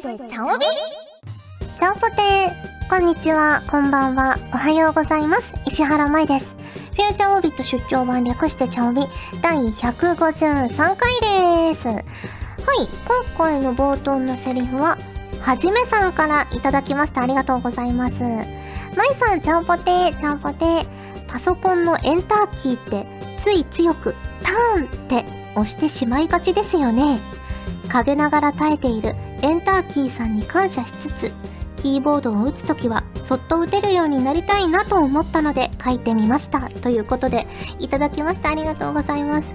してチャオビ？チャオポテーこんにちは、こんばんは、おはようございます。石原舞です。フューチャーオビット出張版略してチャオビ第153回です。はい、今回の冒頭のセリフは、はじめさんからいただきました。ありがとうございます。まいさん、ちゃんぽてー、ちゃんぽてー。パソコンのエンターキーってつい強くターンって押してしまいがちですよね。陰ながら耐えているエンターキーさんに感謝しつつ、キーボードを打つときはそっと打てるようになりたいなと思ったので書いてみました。ということで、いただきました。ありがとうございます。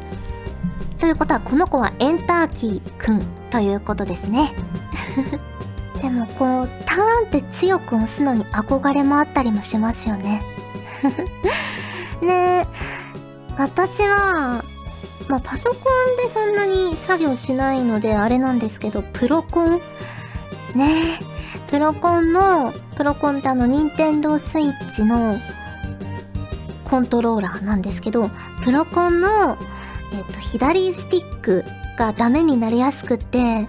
ということは、この子はエンターキーくんということですね。でもこう、ターンって強く押すのに憧れもあったりもしますよね。ねえ、私は、まあ、パソコンでそんなに作業しないのであれなんですけど、プロコン？ねえ、プロコンの、プロコンってあの、任天堂スイッチのコントローラーなんですけど、プロコンの、えっ、と、左スティックがダメになりやすくって、ね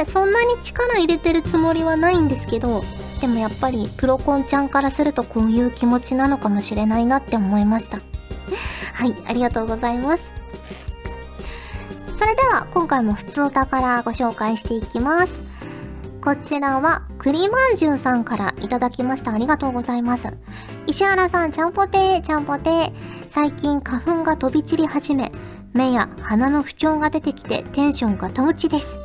え、そんなに力入れてるつもりはないんですけど、でもやっぱりプロコンちゃんからするとこういう気持ちなのかもしれないなって思いました。はい、ありがとうございます。は今回も普通お宝ご紹介していきます。こちらは栗まんじゅうさんからいただきました。ありがとうございます。石原さん、ちゃんぽてー、ちゃんぽてー。最近花粉が飛び散り始め、目や鼻の不調が出てきてテンションが保ちです。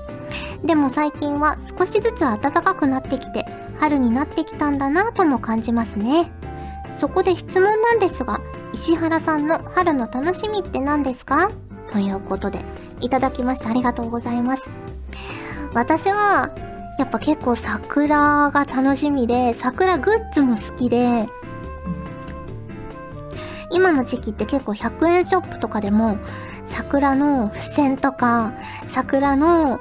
でも最近は少しずつ暖かくなってきて、春になってきたんだなぁとも感じますね。そこで質問なんですが、石原さんの春の楽しみって何ですか？ということで、いただきました。ありがとうございます。私は、やっぱ結構桜が楽しみで、桜グッズも好きで、今の時期って結構100円ショップとかでも、桜の付箋とか、桜の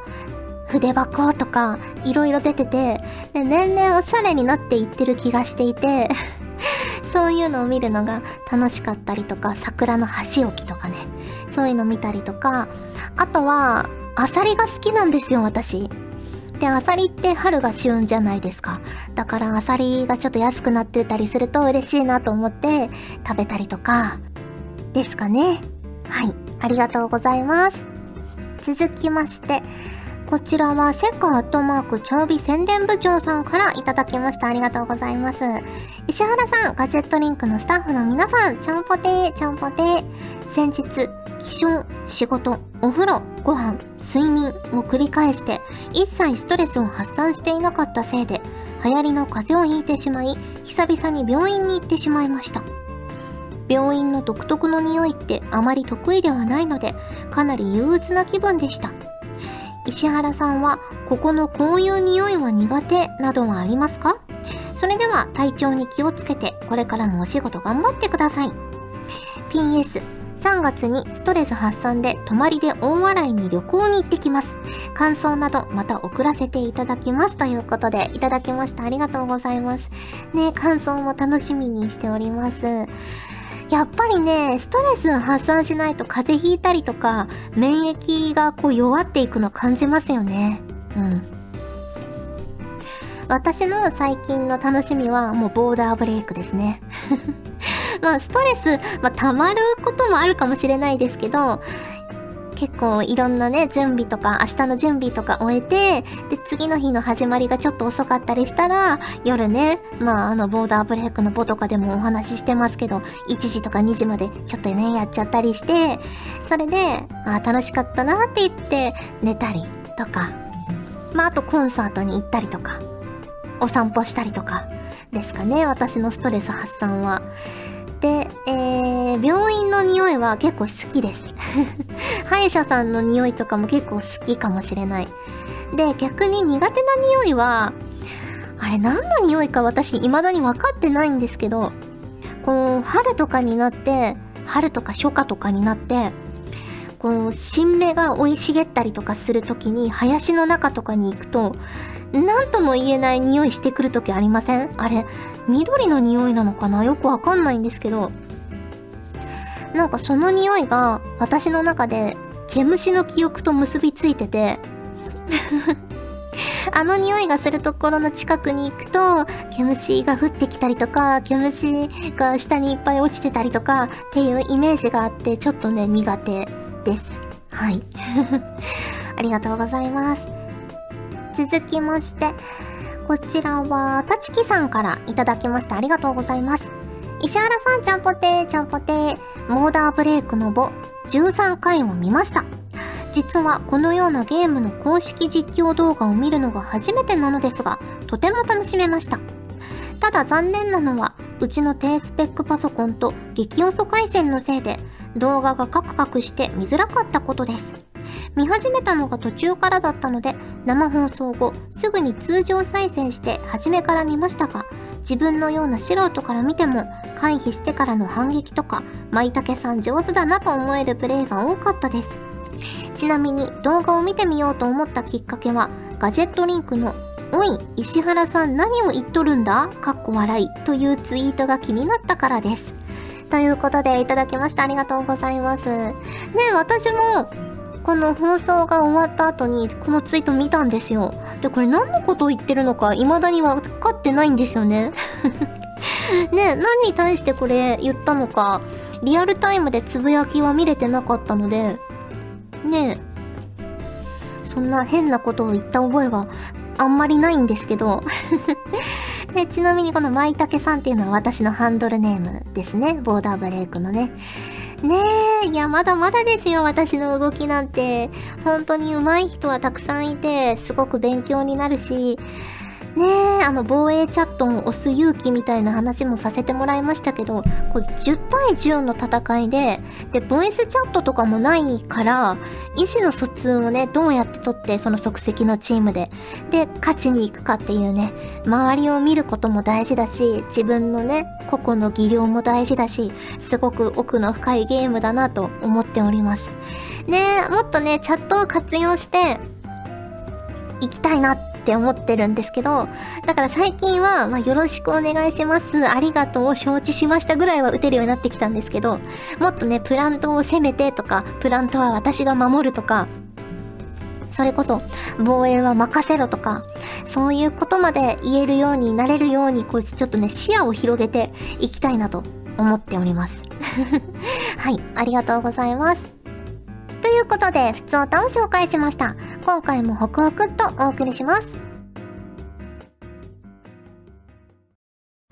筆箱とか、いろいろ出てて、で、年々おしゃれになっていってる気がしていてそういうのを見るのが楽しかったりとか、桜の箸置きとかね、そういうの見たりとか、あとは、アサリが好きなんですよ、私。で、アサリって春が旬じゃないですか。だからアサリがちょっと安くなってたりすると嬉しいなと思って食べたりとか、ですかね。はい、ありがとうございます。続きまして、こちらはセカアットマークチャオビ宣伝部長さんからいただきました。ありがとうございます。石原さん、ガジェットリンクのスタッフの皆さん、ちゃんぽてー、ちゃんぽてー。先日、起床、仕事、お風呂、ご飯、睡眠を繰り返して、一切ストレスを発散していなかったせいで、流行りの風邪をひいてしまい、久々に病院に行ってしまいました。病院の独特の匂いってあまり得意ではないので、かなり憂鬱な気分でした。石原さんは、ここのこういう匂いは苦手などはありますか？それでは体調に気をつけて、これからもお仕事頑張ってください。PS、3月にストレス発散で泊まりで大笑いに旅行に行ってきます。感想などまた送らせていただきます。ということで、いただきました。ありがとうございます。ね、感想も楽しみにしております。やっぱりね、ストレス発散しないと風邪ひいたりとか、免疫がこう弱っていくの感じますよね。うん。私の最近の楽しみはもうボーダーブレイクですね。まあストレス、まあ溜まることもあるかもしれないですけど、結構いろんなね、準備とか、明日の準備とか終えて、で、次の日の始まりがちょっと遅かったりしたら、夜ね、まあ、あの、ボーダーブレイクのボとかでもお話ししてますけど、1時とか2時までちょっとね、やっちゃったりして、それで、あ楽しかったなって言って、寝たりとか、まあ、あとコンサートに行ったりとか、お散歩したりとか、ですかね、私のストレス発散は。で、えー、病院の匂いは結構好きです。歯医者さんの匂いとかも結構好きかもしれない。で、逆に苦手な匂いは、あれ何の匂いか私未だに分かってないんですけど、こう、春とかになって、春とか初夏とかになって、こう新芽が生い茂ったりとかする時に林の中とかに行くと何とも言えない匂いしてくる時ありません？あれ緑の匂いなのかな？よくわかんないんですけどなんかその匂いが私の中で毛虫の記憶と結びついてて あの匂いがするところの近くに行くと、毛虫が降ってきたりとか、毛虫が下にいっぱい落ちてたりとかっていうイメージがあって、ちょっとね、苦手です。はい。ありがとうございます。続きまして、こちらは、たちきさんからいただきました。ありがとうございます。石原さん、ちゃんぽてー、ちゃんぽてー、モーダーブレイクの簿、13回を見ました。実はこのようなゲームの公式実況動画を見るのが初めてなのですが、とても楽しめました。ただ残念なのは、うちの低スペックパソコンと激遅回線のせいで動画がカクカクして見づらかったことです。見始めたのが途中からだったので生放送後すぐに通常再生して初めから見ましたが自分のような素人から見ても回避してからの反撃とか舞茸さん上手だなと思えるプレイが多かったですちなみに動画を見てみようと思ったきっかけは、ガジェットリンクのおい、石原さん何を言っとるんだ？かっこ笑いというツイートが気になったからです。ということでいただきました。ありがとうございます。ね私も、この放送が終わった後にこのツイート見たんですよ。で、これ何のことを言ってるのか未だに分かってないんですよね。ね何に対してこれ言ったのか、リアルタイムでつぶやきは見れてなかったので、ねそんな変なことを言った覚えはあんまりないんですけどで、ちなみにこの舞茸さんっていうのは私のハンドルネームですね。ボーダーブレイクのね。ねえ、いや、まだまだですよ、私の動きなんて。本当に上手い人はたくさんいて、すごく勉強になるし、ねえ、あの、防衛チャットを押す勇気みたいな話もさせてもらいましたけど、これ10対10の戦いで、で、ボイスチャットとかもないから、意思の疎通をね、どうやって取って、その即席のチームで、で、勝ちに行くかっていうね、周りを見ることも大事だし、自分のね、個々の技量も大事だし、すごく奥の深いゲームだなと思っております。ね、もっとね、チャットを活用して、行きたいなってって思ってるんですけど、だから最近は、まあ、よろしくお願いします、ありがとう、承知しましたぐらいは打てるようになってきたんですけど、もっとね、プラントを攻めてとか、プラントは私が守るとか、それこそ、防衛は任せろとか、そういうことまで言えるようになれるように、こいつちょっとね、視野を広げていきたいなと思っております。はい、ありがとうございます。ということで、普通歌を紹介しました。今回もホクホクっとお送りします。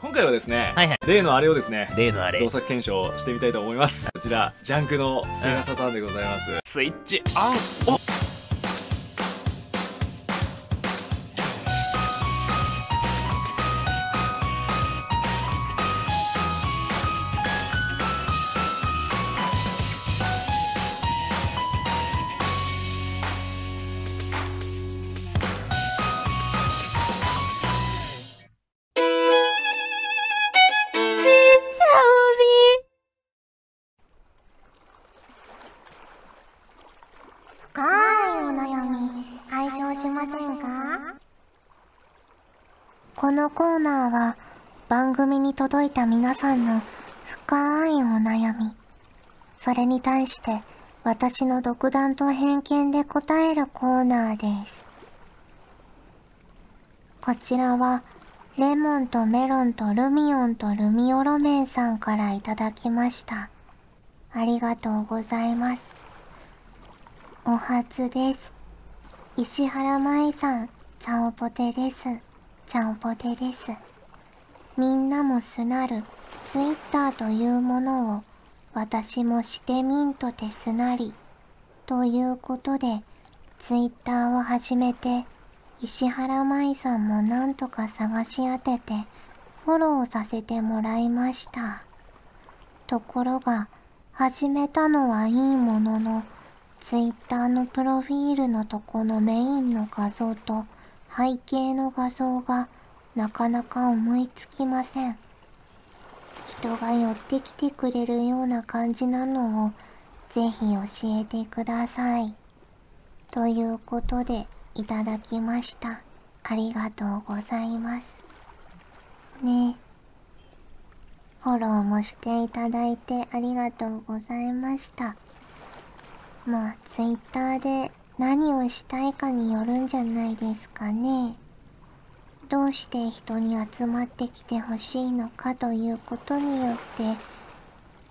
今回はですね、はいはい、例のあれをですね、例のあれ、動作検証してみたいと思います。こちら、ジャンクのセガサターンでございます。スイッチオン届いた皆さんの深いお悩み、それに対して私の独断と偏見で答えるコーナーです。こちらはレモンとメロンとルミオンとルミオロメンさんからいただきました。ありがとうございます。お初です。石原舞さん、チャオポテです。ちゃんぽてです。みんなもすなるツイッターというものを私もしてみんとてすなり。ということで、ツイッターを始めて、石原舞さんもなんとか探し当てて、フォローさせてもらいました。ところが、始めたのはいいものの、ツイッターのプロフィールのとこのメインの画像と背景の画像がなかなか思いつきません。人が寄ってきてくれるような感じなのをぜひ教えてください。ということで、いただきました。ありがとうございます。ねえフォローもしていただいてありがとうございました。まあ、ツイッターで何をしたいかによるんじゃないですかね。どうして人に集まってきてほしいのかということによって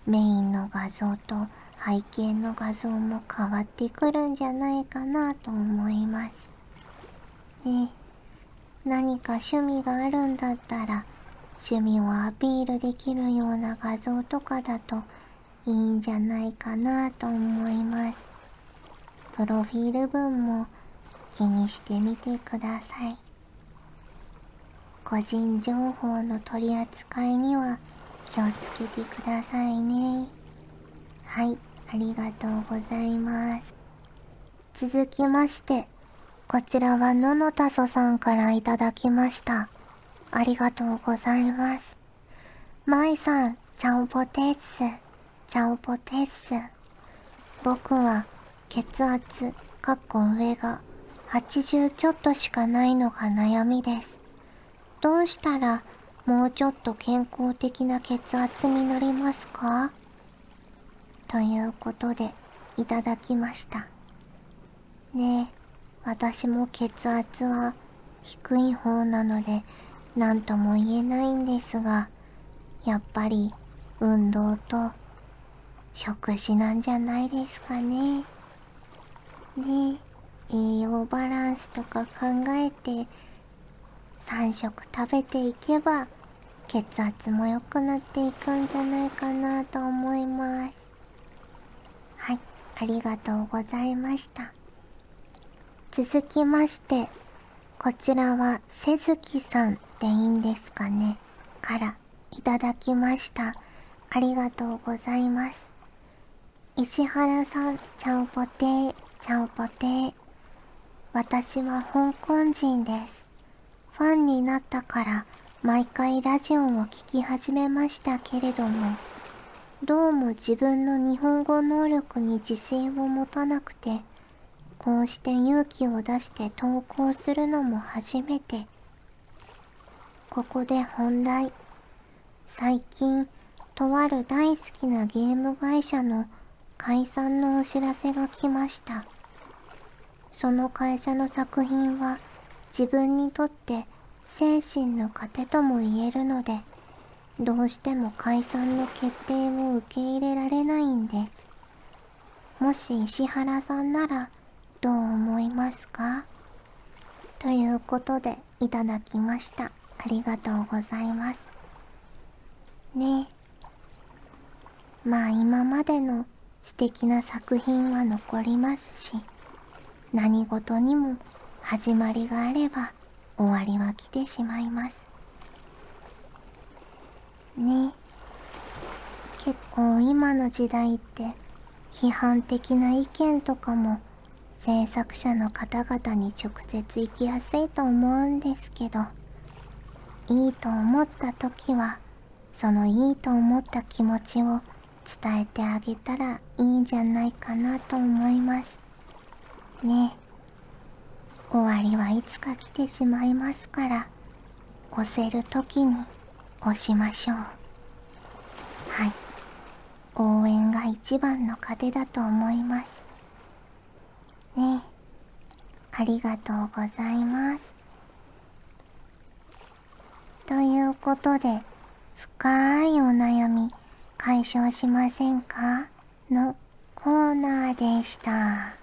メインの画像と背景の画像も変わってくるんじゃないかなと思います。ね何か趣味があるんだったら趣味をアピールできるような画像とかだといいんじゃないかなと思います。プロフィール文も気にしてみてください。個人情報の取り扱いには気をつけてくださいね。はい、ありがとうございます。続きまして、こちらはののたそさんからいただきました。ありがとうございます。まいさん、チャオポテッス、チャオポテッス。僕は血圧、かっこ上が80ちょっとしかないのが悩みです。どうしたらもうちょっと健康的な血圧になりますか？ということでいただきました。ねえ、私も血圧は低い方なので何とも言えないんですが、やっぱり運動と食事なんじゃないですかね。ね栄養バランスとか考えて3食食べていけば血圧も良くなっていくんじゃないかなと思います。はい、ありがとうございました。続きまして、こちらはせずきさんでいいんですかねからいただきました。ありがとうございます。石原さん、ちゃんぽてー、ちゃんぽてー。私は香港人です。ファンになったから毎回ラジオを聴き始めましたけれどもどうも自分の日本語能力に自信を持たなくてこうして勇気を出して投稿するのも初めて。ここで本題。最近とある大好きなゲーム会社の解散のお知らせが来ました。その会社の作品は自分にとって精神の糧とも言えるのでどうしても解散の決定を受け入れられないんです。もし石原さんならどう思いますか？ということでいただきました。ありがとうございます。ね。えまあ今までの素敵な作品は残りますし何事にも始まりがあれば終わりは来てしまいます。ね。結構今の時代って批判的な意見とかも制作者の方々に直接行きやすいと思うんですけどいいと思った時はそのいいと思った気持ちを伝えてあげたらいいんじゃないかなと思います。ね。終わりはいつか来てしまいますから押せる時に押しましょう。はい。応援が一番の糧だと思います。ねえ。ありがとうございます。ということで深いお悩み解消しませんか？のコーナーでした。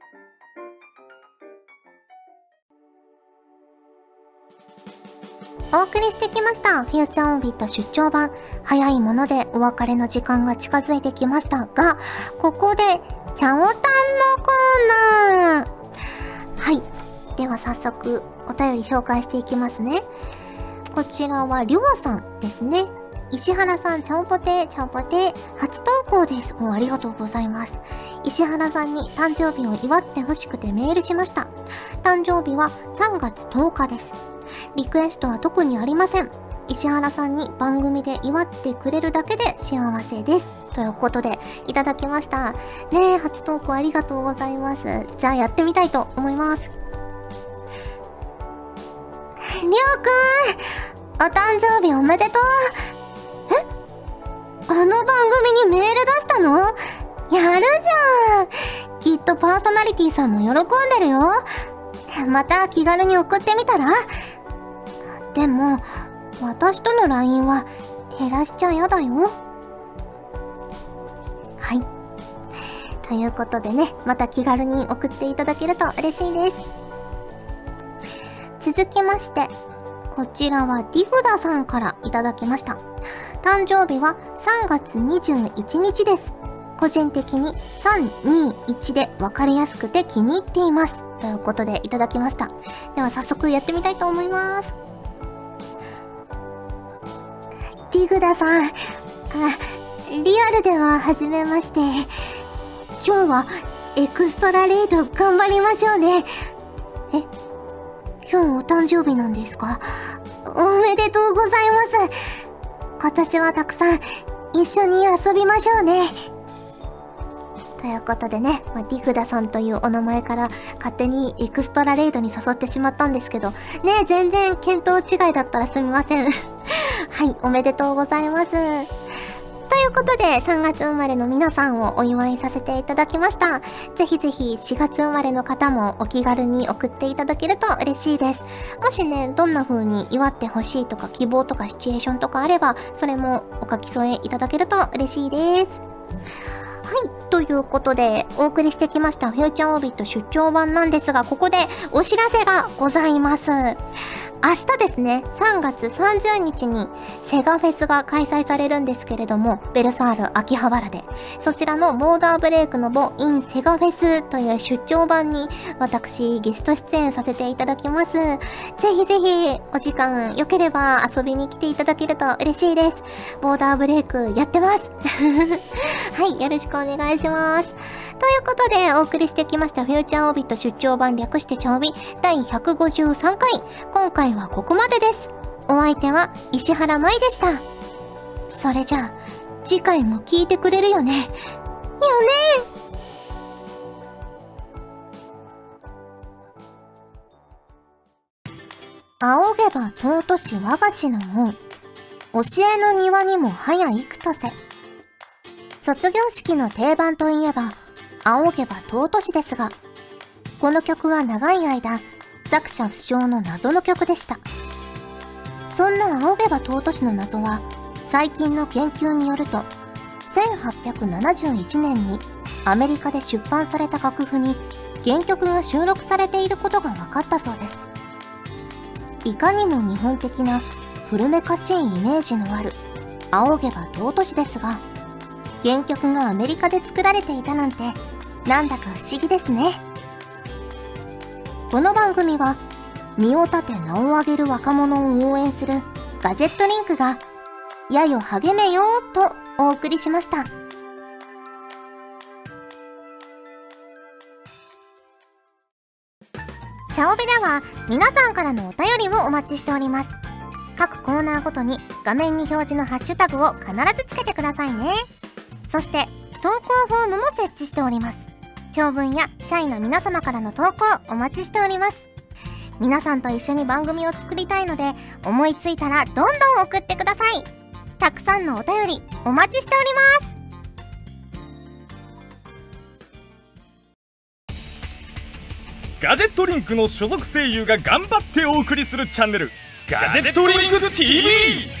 お送りしてきましたフューチャーオービット出張版早いものでお別れの時間が近づいてきましたがここでチャオタンのコーナーはいでは早速お便り紹介していきますねこちらはりょうさんですね石原さん、ちゃんぽて、ちゃんぽて、初投稿です。もうありがとうございます。石原さんに誕生日を祝ってほしくてメールしました。誕生日は3月10日です。リクエストは特にありません。石原さんに番組で祝ってくれるだけで幸せです。ということで、いただきました。ねえ、初投稿ありがとうございます。じゃあやってみたいと思います。りょうくんお誕生日おめでとうえ？あの番組にメール出したの？やるじゃんきっとパーソナリティさんも喜んでるよまた気軽に送ってみたら？でも、私との LINE は減らしちゃやだよ。はい。ということでね、また気軽に送っていただけると嬉しいです。続きまして、こちらはディフダさんからいただきました。誕生日は3月21日です。個人的に321で分かりやすくて気に入っています。ということでいただきました。では早速やってみたいと思います。ディグダさん、あ、リアルでは初めまして。今日はエクストラレイド頑張りましょうね。え、今日お誕生日なんですか？おめでとうございます。今年はたくさん一緒に遊びましょうね。ということでね、まあ、ディグダさんというお名前から勝手にエクストラレイドに誘ってしまったんですけど、ね全然見当違いだったらすみません。はい、おめでとうございます。ということで、3月生まれの皆さんをお祝いさせていただきました。ぜひぜひ4月生まれの方もお気軽に送っていただけると嬉しいです。もしね、どんな風に祝ってほしいとか希望とかシチュエーションとかあれば、それもお書き添えいただけると嬉しいです。はい。ということで、お送りしてきましたフューチャーオービット出張版なんですが、ここでお知らせがございます。明日ですね、3月30日にセガフェスが開催されるんですけれども、ベルサール秋葉原で、そちらのボーダーブレイクのボインセガフェスという出張版に私ゲスト出演させていただきます。ぜひぜひお時間良ければ遊びに来ていただけると嬉しいです。ボーダーブレイクやってます はい、よろしくお願いします。ということで、お送りしてきましたフューチャーオービット出張版略してチャオビ第153回。今回はここまでです。お相手は石原舞でした。それじゃあ、次回も聞いてくれるよね。よね仰げば尊し我が師の門。教えの庭にも早幾とせ。卒業式の定番といえば、仰げば尊しですが、この曲は長い間、作者不詳の謎の曲でした。そんな仰げば尊しの謎は、最近の研究によると、1871年にアメリカで出版された楽譜に原曲が収録されていることが分かったそうです。いかにも日本的な古めかしいイメージのある仰げば尊しですが、原曲がアメリカで作られていたなんてなんだか不思議ですねこの番組は身を立て名を上げる若者を応援するガジェットリンクがやよ励めよとお送りしました。チャオベでは皆さんからのお便りをお待ちしております。各コーナーごとに画面に表示のハッシュタグを必ずつけてくださいね。そして投稿フォームも設置しております。長文や社員の皆様からの投稿お待ちしております。皆さんと一緒に番組を作りたいので、思いついたらどんどん送ってください。たくさんのお便りお待ちしております。ガジェットリンクの所属声優が頑張ってお送りするチャンネルガジェットリンク TV